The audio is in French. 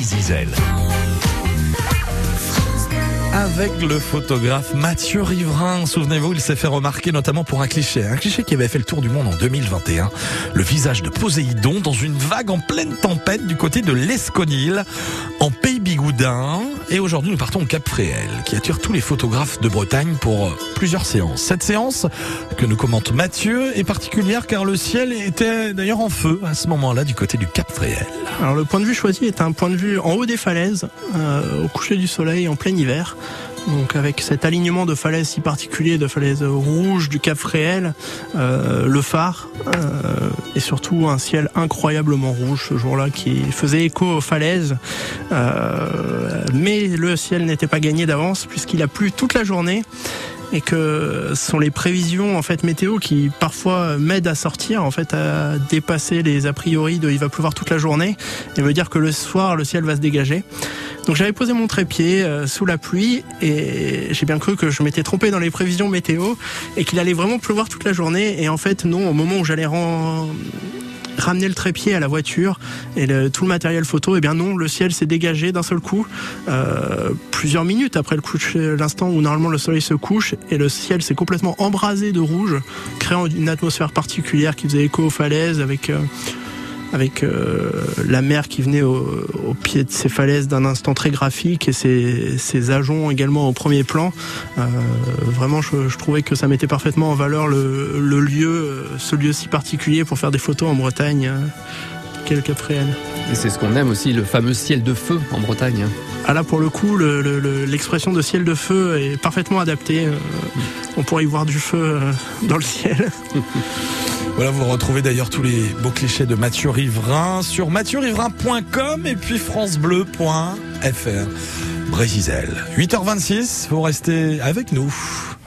Brésil avec le photographe Mathieu Riverain. Souvenez-vous, il s'est fait remarquer notamment pour un cliché, un cliché qui avait fait le tour du monde en 2021. Le visage de Poséidon dans une vague en pleine tempête du côté de l'Esconil, en Pays Bigoudin. Et aujourd'hui, nous partons au Cap Fréhel, qui attire tous les photographes de Bretagne pour plusieurs séances. Cette séance, que nous commente Mathieu, est particulière car le ciel était d'ailleurs en feu à ce moment-là du côté du Cap Fréhel. Alors le point de vue choisi est un point de vue en haut des falaises, euh, au coucher du soleil, en plein hiver. Donc avec cet alignement de falaises si particulier, de falaises rouges du Cap Fréhel, euh, le phare euh, et surtout un ciel incroyablement rouge ce jour-là qui faisait écho aux falaises. Euh, mais le ciel n'était pas gagné d'avance puisqu'il a plu toute la journée et que ce sont les prévisions en fait météo qui parfois m'aident à sortir en fait à dépasser les a priori de il va pleuvoir toute la journée et veut dire que le soir le ciel va se dégager. Donc j'avais posé mon trépied euh, sous la pluie et j'ai bien cru que je m'étais trompé dans les prévisions météo et qu'il allait vraiment pleuvoir toute la journée. Et en fait non au moment où j'allais ramener le trépied à la voiture et tout le matériel photo, eh bien non, le ciel s'est dégagé d'un seul coup, euh, plusieurs minutes après l'instant où normalement le soleil se couche, et le ciel s'est complètement embrasé de rouge, créant une atmosphère particulière qui faisait écho aux falaises avec euh, avec euh, la mer qui venait au, pied de ces falaises d'un instant très graphique et ces, ces ajoncs également au premier plan. Euh, vraiment, je, trouvais que ça mettait parfaitement en valeur le, lieu, euh, ce lieu si particulier pour faire des photos en Bretagne. Quel cap Et c'est ce qu'on aime aussi, le fameux ciel de feu en Bretagne. Ah là, pour le coup, l'expression de ciel de feu est parfaitement adaptée. on pourrait y voir du feu dans le ciel. Voilà, vous retrouvez d'ailleurs tous les beaux clichés de Mathieu Riverain sur mathieu-riverain.com et puis francebleu.fr. Brésil. 8h26, vous restez avec nous.